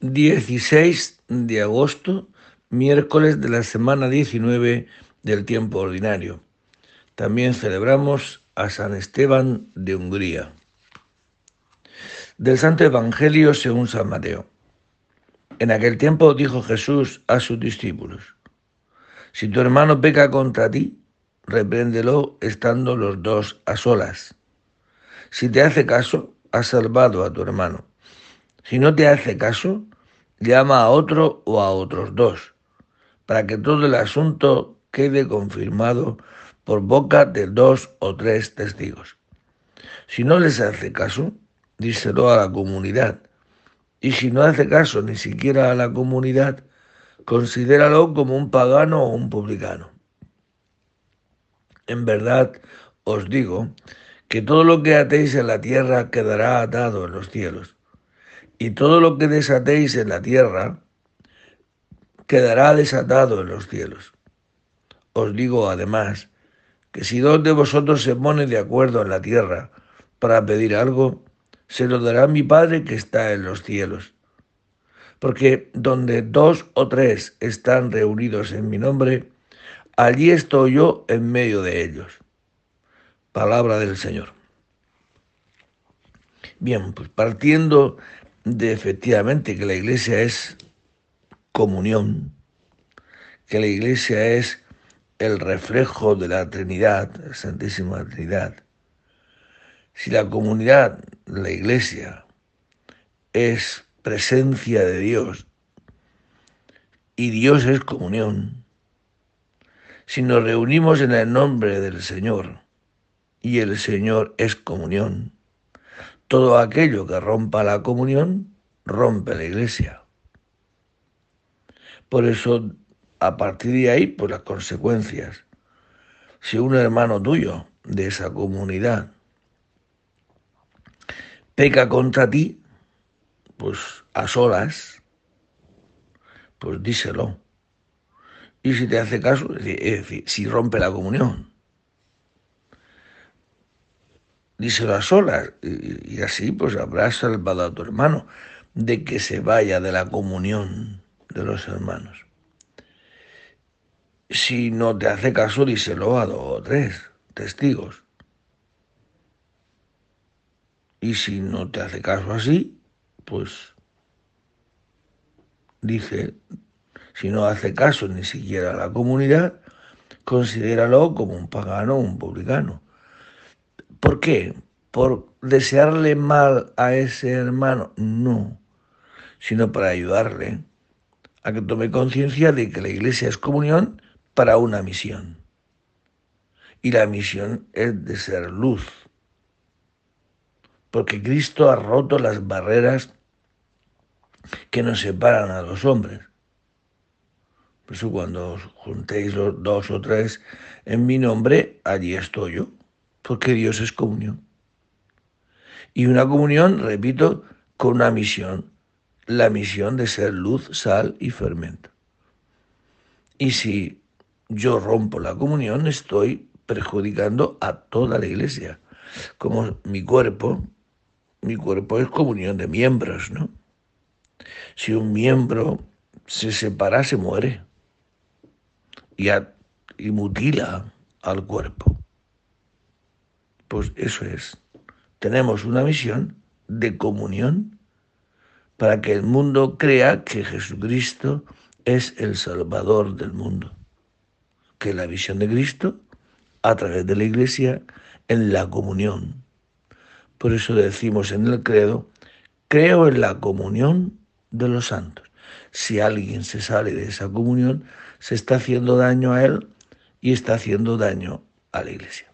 16 de agosto, miércoles de la semana 19 del tiempo ordinario. También celebramos a San Esteban de Hungría. Del Santo Evangelio según San Mateo. En aquel tiempo dijo Jesús a sus discípulos, Si tu hermano peca contra ti, repréndelo estando los dos a solas. Si te hace caso, has salvado a tu hermano. Si no te hace caso, llama a otro o a otros dos, para que todo el asunto quede confirmado por boca de dos o tres testigos. Si no les hace caso, díselo a la comunidad. Y si no hace caso ni siquiera a la comunidad, considéralo como un pagano o un publicano. En verdad os digo que todo lo que atéis en la tierra quedará atado en los cielos y todo lo que desatéis en la tierra quedará desatado en los cielos. Os digo además que si dos de vosotros se ponen de acuerdo en la tierra para pedir algo, se lo dará mi Padre que está en los cielos. Porque donde dos o tres están reunidos en mi nombre, allí estoy yo en medio de ellos. Palabra del Señor. Bien, pues partiendo de efectivamente que la iglesia es comunión, que la iglesia es el reflejo de la Trinidad, la Santísima Trinidad. Si la comunidad, la iglesia, es presencia de Dios y Dios es comunión, si nos reunimos en el nombre del Señor y el Señor es comunión, todo aquello que rompa la comunión, rompe la iglesia. Por eso, a partir de ahí, pues las consecuencias. Si un hermano tuyo de esa comunidad peca contra ti, pues a solas, pues díselo. Y si te hace caso, es decir, si rompe la comunión, díselo a solas, y, así pues habrás salvado a tu hermano de que se vaya de la comunión de los hermanos. Si no te hace caso, díselo a dos o tres testigos. Y si no te hace caso así, pues dice, si no hace caso ni siquiera a la comunidad, considéralo como un pagano o un publicano. ¿Por qué? ¿Por desearle mal a ese hermano? No, sino para ayudarle a que tome conciencia de que la iglesia es comunión para una misión. Y la misión es de ser luz. Porque Cristo ha roto las barreras que nos separan a los hombres. Por eso cuando os juntéis los dos o tres en mi nombre, allí estoy yo porque Dios es comunión. Y una comunión, repito, con una misión, la misión de ser luz, sal y fermento. Y si yo rompo la comunión, estoy perjudicando a toda la iglesia. Como mi cuerpo, mi cuerpo es comunión de miembros, ¿no? Si un miembro se separa, se muere y, y mutila al cuerpo. Pues eso es. Tenemos una misión de comunión para que el mundo crea que Jesucristo es el Salvador del mundo. Que la visión de Cristo a través de la Iglesia en la comunión. Por eso decimos en el credo, creo en la comunión de los santos. Si alguien se sale de esa comunión, se está haciendo daño a él y está haciendo daño a la Iglesia.